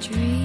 dream.